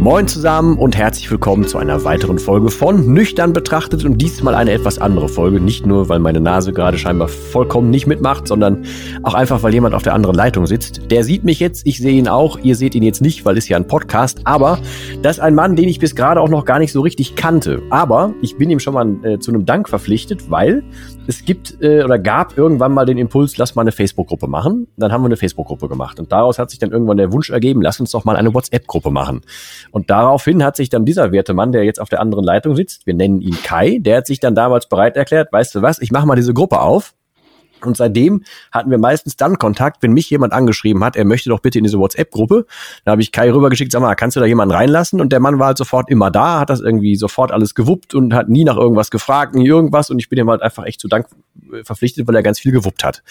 Moin zusammen und herzlich willkommen zu einer weiteren Folge von Nüchtern betrachtet und diesmal eine etwas andere Folge. Nicht nur, weil meine Nase gerade scheinbar vollkommen nicht mitmacht, sondern auch einfach, weil jemand auf der anderen Leitung sitzt. Der sieht mich jetzt, ich sehe ihn auch, ihr seht ihn jetzt nicht, weil es ja ein Podcast, aber das ist ein Mann, den ich bis gerade auch noch gar nicht so richtig kannte. Aber ich bin ihm schon mal äh, zu einem Dank verpflichtet, weil es gibt äh, oder gab irgendwann mal den Impuls, lass mal eine Facebook-Gruppe machen. Dann haben wir eine Facebook-Gruppe gemacht und daraus hat sich dann irgendwann der Wunsch ergeben, lass uns doch mal eine WhatsApp-Gruppe machen. Und daraufhin hat sich dann dieser werte Mann, der jetzt auf der anderen Leitung sitzt, wir nennen ihn Kai, der hat sich dann damals bereit erklärt, weißt du was, ich mache mal diese Gruppe auf und seitdem hatten wir meistens dann Kontakt, wenn mich jemand angeschrieben hat, er möchte doch bitte in diese WhatsApp-Gruppe. Da habe ich Kai rübergeschickt, sag mal, kannst du da jemanden reinlassen? Und der Mann war halt sofort immer da, hat das irgendwie sofort alles gewuppt und hat nie nach irgendwas gefragt, nie irgendwas. Und ich bin ihm halt einfach echt zu Dank äh, verpflichtet, weil er ganz viel gewuppt hat.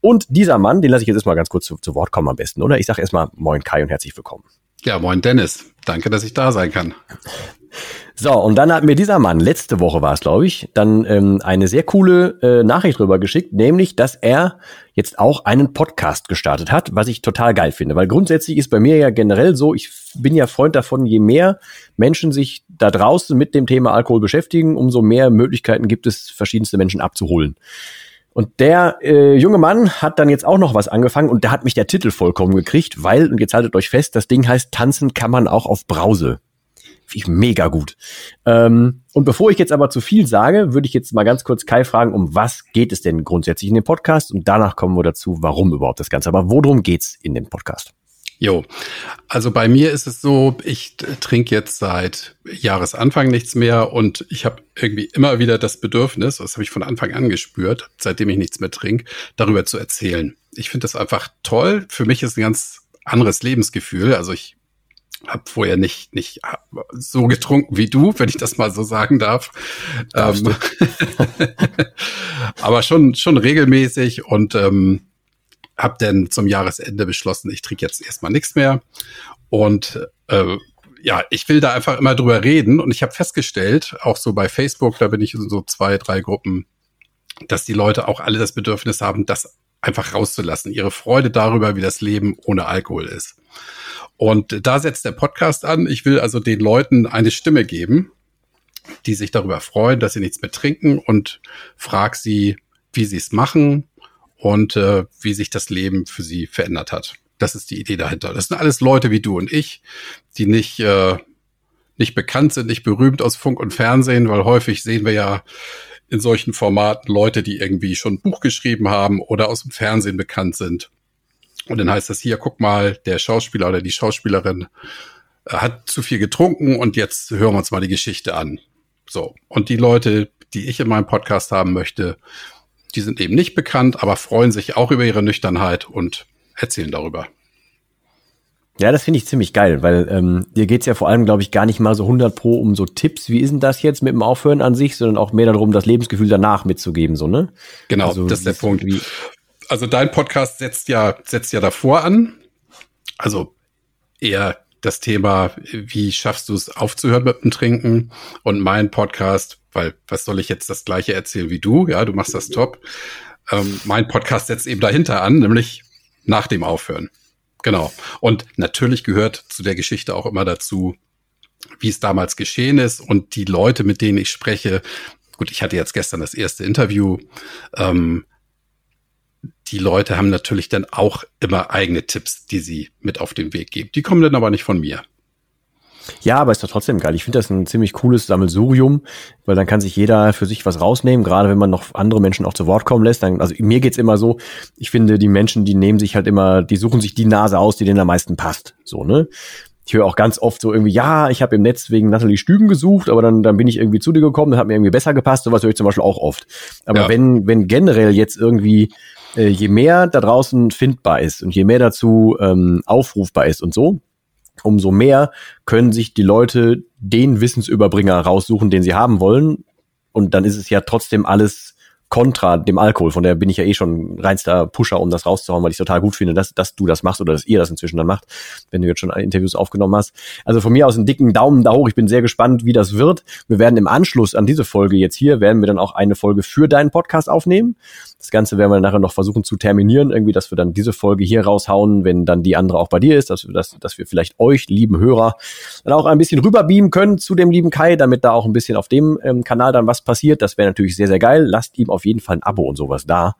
Und dieser Mann, den lasse ich jetzt erstmal ganz kurz zu, zu Wort kommen am besten, oder? Ich sage erstmal Moin Kai und herzlich willkommen. Ja, moin Dennis. Danke, dass ich da sein kann. So, und dann hat mir dieser Mann, letzte Woche war es, glaube ich, dann ähm, eine sehr coole äh, Nachricht rüber geschickt, nämlich, dass er jetzt auch einen Podcast gestartet hat, was ich total geil finde. Weil grundsätzlich ist bei mir ja generell so, ich bin ja Freund davon, je mehr Menschen sich da draußen mit dem Thema Alkohol beschäftigen, umso mehr Möglichkeiten gibt es, verschiedenste Menschen abzuholen. Und der äh, junge Mann hat dann jetzt auch noch was angefangen und da hat mich der Titel vollkommen gekriegt, weil, und jetzt haltet euch fest, das Ding heißt Tanzen kann man auch auf Brause. Finde ich mega gut. Ähm, und bevor ich jetzt aber zu viel sage, würde ich jetzt mal ganz kurz Kai fragen, um was geht es denn grundsätzlich in dem Podcast? Und danach kommen wir dazu, warum überhaupt das Ganze. Aber worum geht's in dem Podcast? Jo, also bei mir ist es so, ich trinke jetzt seit Jahresanfang nichts mehr und ich habe irgendwie immer wieder das Bedürfnis, das habe ich von Anfang an gespürt, seitdem ich nichts mehr trinke, darüber zu erzählen. Ich finde das einfach toll. Für mich ist ein ganz anderes Lebensgefühl. Also ich habe vorher nicht nicht so getrunken wie du, wenn ich das mal so sagen darf. Ähm, aber schon schon regelmäßig und ähm, habe dann zum Jahresende beschlossen, ich trinke jetzt erstmal nichts mehr und äh, ja, ich will da einfach immer drüber reden und ich habe festgestellt, auch so bei Facebook, da bin ich in so zwei, drei Gruppen, dass die Leute auch alle das Bedürfnis haben, das einfach rauszulassen, ihre Freude darüber, wie das Leben ohne Alkohol ist. Und da setzt der Podcast an. Ich will also den Leuten eine Stimme geben, die sich darüber freuen, dass sie nichts mehr trinken und frag sie, wie sie es machen und äh, wie sich das Leben für sie verändert hat. Das ist die Idee dahinter. Das sind alles Leute wie du und ich, die nicht, äh, nicht bekannt sind, nicht berühmt aus Funk und Fernsehen, weil häufig sehen wir ja in solchen Formaten Leute, die irgendwie schon ein Buch geschrieben haben oder aus dem Fernsehen bekannt sind. Und dann heißt das hier, guck mal, der Schauspieler oder die Schauspielerin äh, hat zu viel getrunken und jetzt hören wir uns mal die Geschichte an. So. Und die Leute, die ich in meinem Podcast haben möchte, die sind eben nicht bekannt, aber freuen sich auch über ihre Nüchternheit und erzählen darüber. Ja, das finde ich ziemlich geil, weil ähm, dir geht's ja vor allem, glaube ich, gar nicht mal so 100 pro um so Tipps, wie ist denn das jetzt mit dem Aufhören an sich, sondern auch mehr darum, das Lebensgefühl danach mitzugeben, so, ne? Genau, also, das ist der Punkt. Wie also dein Podcast setzt ja, setzt ja davor an. Also eher das Thema, wie schaffst du es aufzuhören mit dem Trinken? Und mein Podcast, weil was soll ich jetzt das gleiche erzählen wie du? Ja, du machst das top. Ähm, mein Podcast setzt eben dahinter an, nämlich nach dem Aufhören. Genau. Und natürlich gehört zu der Geschichte auch immer dazu, wie es damals geschehen ist und die Leute, mit denen ich spreche. Gut, ich hatte jetzt gestern das erste Interview. Ähm, die Leute haben natürlich dann auch immer eigene Tipps, die sie mit auf den Weg geben. Die kommen dann aber nicht von mir. Ja, aber ist doch trotzdem geil. Ich finde das ein ziemlich cooles Sammelsurium, weil dann kann sich jeder für sich was rausnehmen, gerade wenn man noch andere Menschen auch zu Wort kommen lässt. Dann, also mir geht's immer so, ich finde, die Menschen, die nehmen sich halt immer, die suchen sich die Nase aus, die denen am meisten passt. So, ne? Ich höre auch ganz oft so irgendwie, ja, ich habe im Netz wegen Nathalie Stüben gesucht, aber dann, dann bin ich irgendwie zu dir gekommen, das hat mir irgendwie besser gepasst, sowas höre ich zum Beispiel auch oft. Aber ja. wenn, wenn generell jetzt irgendwie äh, je mehr da draußen findbar ist und je mehr dazu ähm, aufrufbar ist und so, umso mehr können sich die Leute den Wissensüberbringer raussuchen, den sie haben wollen. Und dann ist es ja trotzdem alles kontra dem Alkohol. Von der bin ich ja eh schon reinster Pusher, um das rauszuhauen, weil ich total gut finde, dass, dass du das machst oder dass ihr das inzwischen dann macht, wenn du jetzt schon Interviews aufgenommen hast. Also von mir aus einen dicken Daumen da hoch. Ich bin sehr gespannt, wie das wird. Wir werden im Anschluss an diese Folge jetzt hier, werden wir dann auch eine Folge für deinen Podcast aufnehmen. Das Ganze werden wir nachher noch versuchen zu terminieren, irgendwie, dass wir dann diese Folge hier raushauen, wenn dann die andere auch bei dir ist, dass wir, dass, dass wir vielleicht euch, lieben Hörer, dann auch ein bisschen rüberbeamen können zu dem lieben Kai, damit da auch ein bisschen auf dem ähm, Kanal dann was passiert. Das wäre natürlich sehr, sehr geil. Lasst ihm auf jeden Fall ein Abo und sowas da.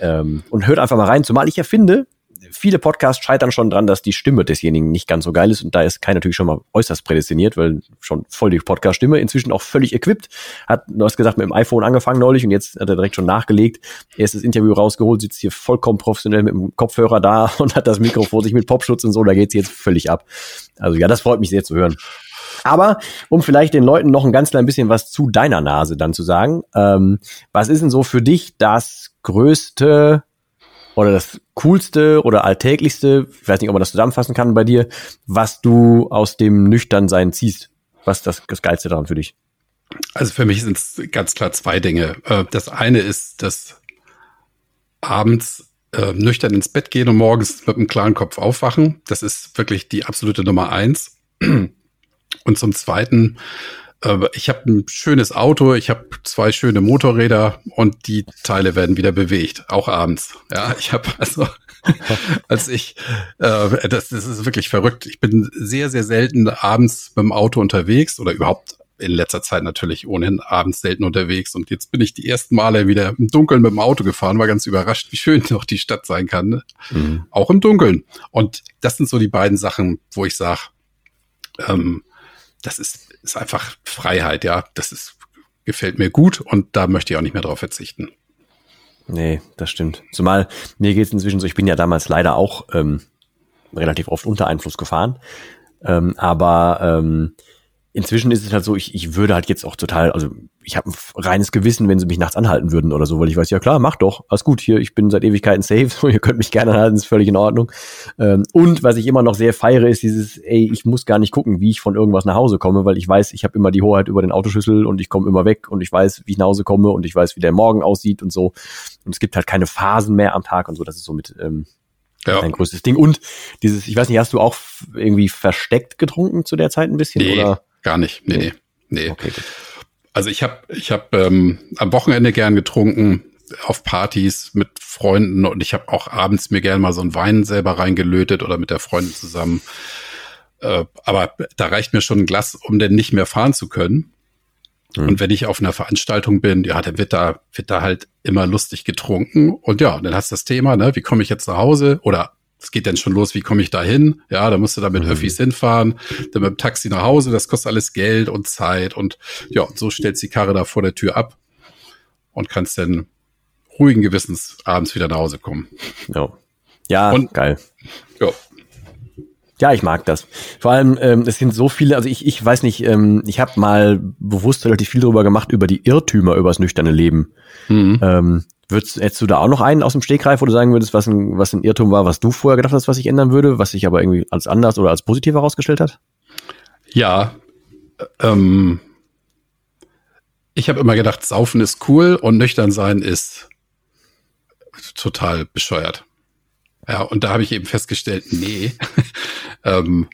Ähm, und hört einfach mal rein, zumal ich ja finde, viele Podcasts scheitern schon dran, dass die Stimme desjenigen nicht ganz so geil ist. Und da ist Kai natürlich schon mal äußerst prädestiniert, weil schon voll die Podcast-Stimme, inzwischen auch völlig equipped. Hat, du hast gesagt, mit dem iPhone angefangen neulich und jetzt hat er direkt schon nachgelegt. Erstes Interview rausgeholt, sitzt hier vollkommen professionell mit dem Kopfhörer da und hat das Mikro vor sich mit Popschutz und so. Da geht's jetzt völlig ab. Also ja, das freut mich sehr zu hören. Aber um vielleicht den Leuten noch ein ganz klein bisschen was zu deiner Nase dann zu sagen, ähm, was ist denn so für dich das größte oder das coolste oder alltäglichste, ich weiß nicht, ob man das zusammenfassen kann bei dir, was du aus dem Nüchternsein ziehst? Was ist das, das Geilste daran für dich? Also für mich sind es ganz klar zwei Dinge. Äh, das eine ist, dass abends äh, nüchtern ins Bett gehen und morgens mit einem klaren Kopf aufwachen. Das ist wirklich die absolute Nummer eins. Und zum Zweiten äh, ich habe ein schönes Auto, ich habe zwei schöne Motorräder und die Teile werden wieder bewegt, auch abends. Ja, ich habe also als ich äh, das, das ist wirklich verrückt. Ich bin sehr sehr selten abends mit dem Auto unterwegs oder überhaupt in letzter Zeit natürlich ohnehin abends selten unterwegs und jetzt bin ich die ersten Male wieder im Dunkeln mit dem Auto gefahren, war ganz überrascht, wie schön doch die Stadt sein kann, ne? mhm. auch im Dunkeln. Und das sind so die beiden Sachen, wo ich sage, ähm, das ist ist einfach Freiheit, ja. Das ist, gefällt mir gut und da möchte ich auch nicht mehr drauf verzichten. Nee, das stimmt. Zumal mir geht es inzwischen so, ich bin ja damals leider auch ähm, relativ oft unter Einfluss gefahren. Ähm, aber ähm, inzwischen ist es halt so, ich, ich würde halt jetzt auch total, also ich habe ein reines Gewissen, wenn sie mich nachts anhalten würden oder so, weil ich weiß, ja klar, mach doch, alles gut, hier, ich bin seit Ewigkeiten safe, so, ihr könnt mich gerne anhalten, ist völlig in Ordnung. Ähm, und was ich immer noch sehr feiere, ist dieses, ey, ich muss gar nicht gucken, wie ich von irgendwas nach Hause komme, weil ich weiß, ich habe immer die Hoheit über den Autoschlüssel und ich komme immer weg und ich weiß, wie ich nach Hause komme und ich weiß, wie der Morgen aussieht und so. Und es gibt halt keine Phasen mehr am Tag und so, das ist so mit ähm, ja. ein größtes Ding. Und dieses, ich weiß nicht, hast du auch irgendwie versteckt getrunken zu der Zeit ein bisschen? Nee. Oder? Gar nicht, nee, nee. nee. Okay, gut. Also ich habe ich hab, ähm, am Wochenende gern getrunken, auf Partys mit Freunden und ich habe auch abends mir gern mal so einen Wein selber reingelötet oder mit der Freundin zusammen. Äh, aber da reicht mir schon ein Glas, um denn nicht mehr fahren zu können. Mhm. Und wenn ich auf einer Veranstaltung bin, ja, dann wird da, wird da halt immer lustig getrunken. Und ja, dann hast du das Thema, ne, wie komme ich jetzt nach Hause? Oder es geht dann schon los, wie komme ich da hin? Ja, da musst du dann mit mhm. Öffis hinfahren, dann mit dem Taxi nach Hause, das kostet alles Geld und Zeit und ja, so stellst die Karre da vor der Tür ab und kannst dann ruhigen Gewissens abends wieder nach Hause kommen. Ja, ja und, geil. Ja. Ja, ich mag das. Vor allem, ähm, es sind so viele, also ich, ich weiß nicht, ähm, ich habe mal bewusst relativ viel darüber gemacht, über die Irrtümer übers nüchterne Leben. Mhm. Ähm, Würdest, hättest du da auch noch einen aus dem Stegreif, wo du sagen würdest, was ein, was ein Irrtum war, was du vorher gedacht hast, was sich ändern würde, was sich aber irgendwie als anders oder als positiv herausgestellt hat? Ja, ähm, ich habe immer gedacht, Saufen ist cool und nüchtern sein ist total bescheuert. Ja, und da habe ich eben festgestellt, nee, ähm,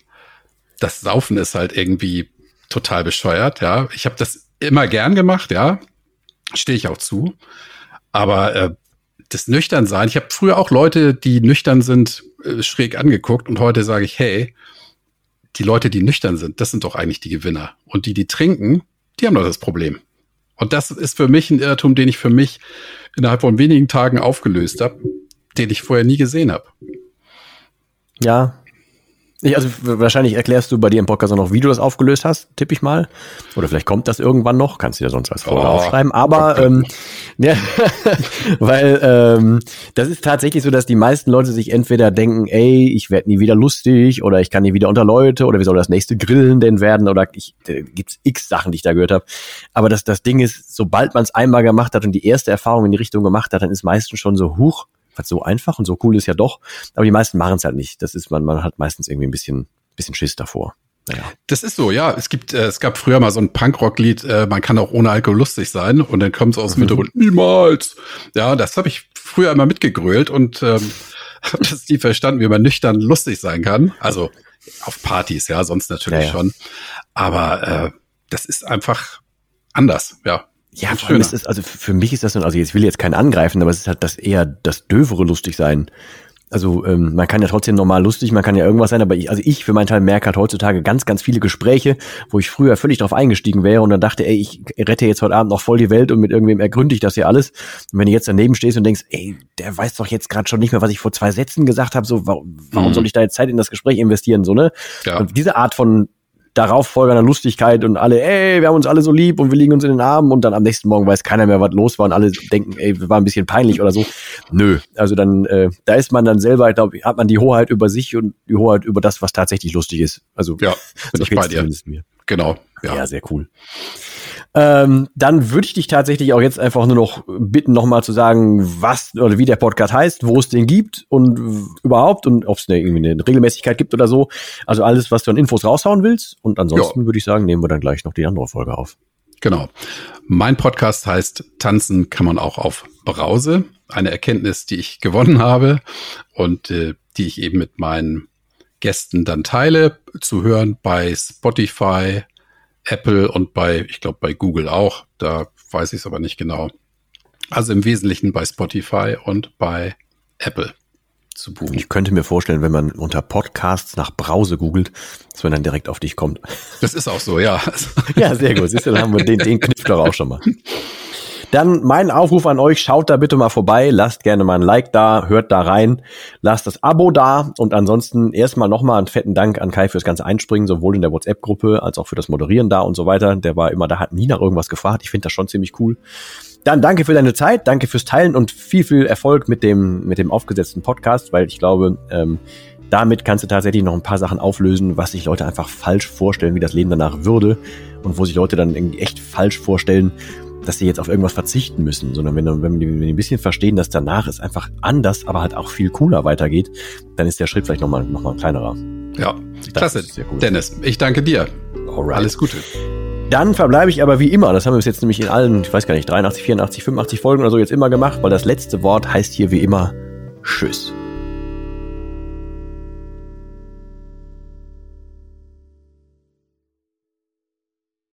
das Saufen ist halt irgendwie total bescheuert. Ja, ich habe das immer gern gemacht, ja, stehe ich auch zu. Aber äh, das Nüchternsein, ich habe früher auch Leute, die nüchtern sind, äh, schräg angeguckt und heute sage ich, hey, die Leute, die nüchtern sind, das sind doch eigentlich die Gewinner. Und die, die trinken, die haben doch das Problem. Und das ist für mich ein Irrtum, den ich für mich innerhalb von wenigen Tagen aufgelöst habe, den ich vorher nie gesehen habe. Ja, Ich, also wahrscheinlich erklärst du bei dir im Podcast auch noch, wie du das aufgelöst hast, tippe ich mal. Oder vielleicht kommt das irgendwann noch, kannst du ja sonst als Folge oh, aufschreiben. Aber ähm, ja, weil ähm, das ist tatsächlich so, dass die meisten Leute sich entweder denken, ey, ich werde nie wieder lustig oder ich kann nie wieder unter Leute oder wie soll das nächste Grillen denn werden oder ich, äh, gibt's x Sachen, die ich da gehört habe. Aber das, das Ding ist, sobald man es einmal gemacht hat und die erste Erfahrung in die Richtung gemacht hat, dann ist meistens schon so, huch, was so einfach und so cool ist ja doch. Aber die meisten machen es halt nicht. Das ist man, man hat meistens irgendwie ein bisschen, bisschen Schiss davor. Naja. Das ist so, ja. Es gibt, äh, es gab früher mal so ein Punkrock-Lied, äh, man kann auch ohne Alkohol lustig sein und dann kommt es aus dem mhm. Hintergrund, niemals. Ja, das habe ich früher immer mitgegrölt und ähm, habe das nie verstanden, wie man nüchtern lustig sein kann. Also auf Partys, ja, sonst natürlich ja, ja. schon. Aber äh, das ist einfach anders, ja. Ja, vor allem ist es, also für mich ist das so, also jetzt will jetzt keinen angreifen, aber es ist halt das eher das dövere lustig sein. Also ähm, man kann ja trotzdem normal lustig, man kann ja irgendwas sein, aber ich, also ich für meinen Teil merke halt heutzutage ganz, ganz viele Gespräche, wo ich früher völlig drauf eingestiegen wäre und dann dachte, ey, ich rette jetzt heute Abend noch voll die Welt und mit irgendwem ergründe ich das hier alles. Und wenn du jetzt daneben stehst und denkst, ey, der weiß doch jetzt gerade schon nicht mehr, was ich vor zwei Sätzen gesagt habe, so warum, warum mhm. soll ich da jetzt Zeit in das Gespräch investieren, so ne? Ja. Und diese Art von darauf folgender Lustigkeit und alle, ey, wir haben uns alle so lieb und wir liegen uns in den Armen und dann am nächsten Morgen weiß keiner mehr, was los war und alle denken, ey, wir waren ein bisschen peinlich oder so. Nö, also dann, äh, da ist man dann selber, ich glaube, hat man die Hoheit über sich und die Hoheit über das, was tatsächlich lustig ist. Also ja, bin ich bei dir. Mir. Genau. Ja. ja, sehr cool. Ähm, dann würde ich dich tatsächlich auch jetzt einfach nur noch bitten, nochmal zu sagen, was oder wie der Podcast heißt, wo es den gibt und überhaupt und ob es eine, irgendwie eine Regelmäßigkeit gibt oder so. Also alles, was du an Infos raushauen willst. Und ansonsten würde ich sagen, nehmen wir dann gleich noch die andere Folge auf. Genau. Mein Podcast heißt Tanzen kann man auch auf Brause. Eine Erkenntnis, die ich gewonnen habe und äh, die ich eben mit meinen Gästen dann teile. Zu hören bei Spotify, Apple und bei, ich glaube, bei Google auch. Da weiß ich es aber nicht genau. Also im Wesentlichen bei Spotify und bei Apple zu buchen. Ich könnte mir vorstellen, wenn man unter Podcasts nach Brause googelt, dass man dann direkt auf dich kommt. Das ist auch so, ja. ja, sehr gut. Siehst du, dann haben wir den, den Kniff doch auch schon mal. Dann mein Aufruf an euch, schaut da bitte mal vorbei, lasst gerne mal ein Like da, hört da rein, lasst das Abo da und ansonsten erstmal nochmal einen fetten Dank an Kai fürs ganze Einspringen, sowohl in der WhatsApp-Gruppe als auch für das Moderieren da und so weiter. Der war immer, da hat nie nach irgendwas gefragt. Ich finde das schon ziemlich cool. Dann danke für deine Zeit, danke fürs Teilen und viel, viel Erfolg mit dem, mit dem aufgesetzten Podcast, weil ich glaube, ähm, damit kannst du tatsächlich noch ein paar Sachen auflösen, was sich Leute einfach falsch vorstellen, wie das Leben danach würde und wo sich Leute dann echt falsch vorstellen, dass sie jetzt auf irgendwas verzichten müssen, sondern wenn, wenn, die, wenn die ein bisschen verstehen, dass danach es einfach anders, aber halt auch viel cooler weitergeht, dann ist der Schritt vielleicht nochmal noch mal ein kleinerer. Ja, klasse. Cool. Dennis, ich danke dir. Alright. Alles Gute. Dann verbleibe ich aber wie immer, das haben wir bis jetzt nämlich in allen, ich weiß gar nicht, 83, 84, 85 Folgen oder so jetzt immer gemacht, weil das letzte Wort heißt hier wie immer Tschüss.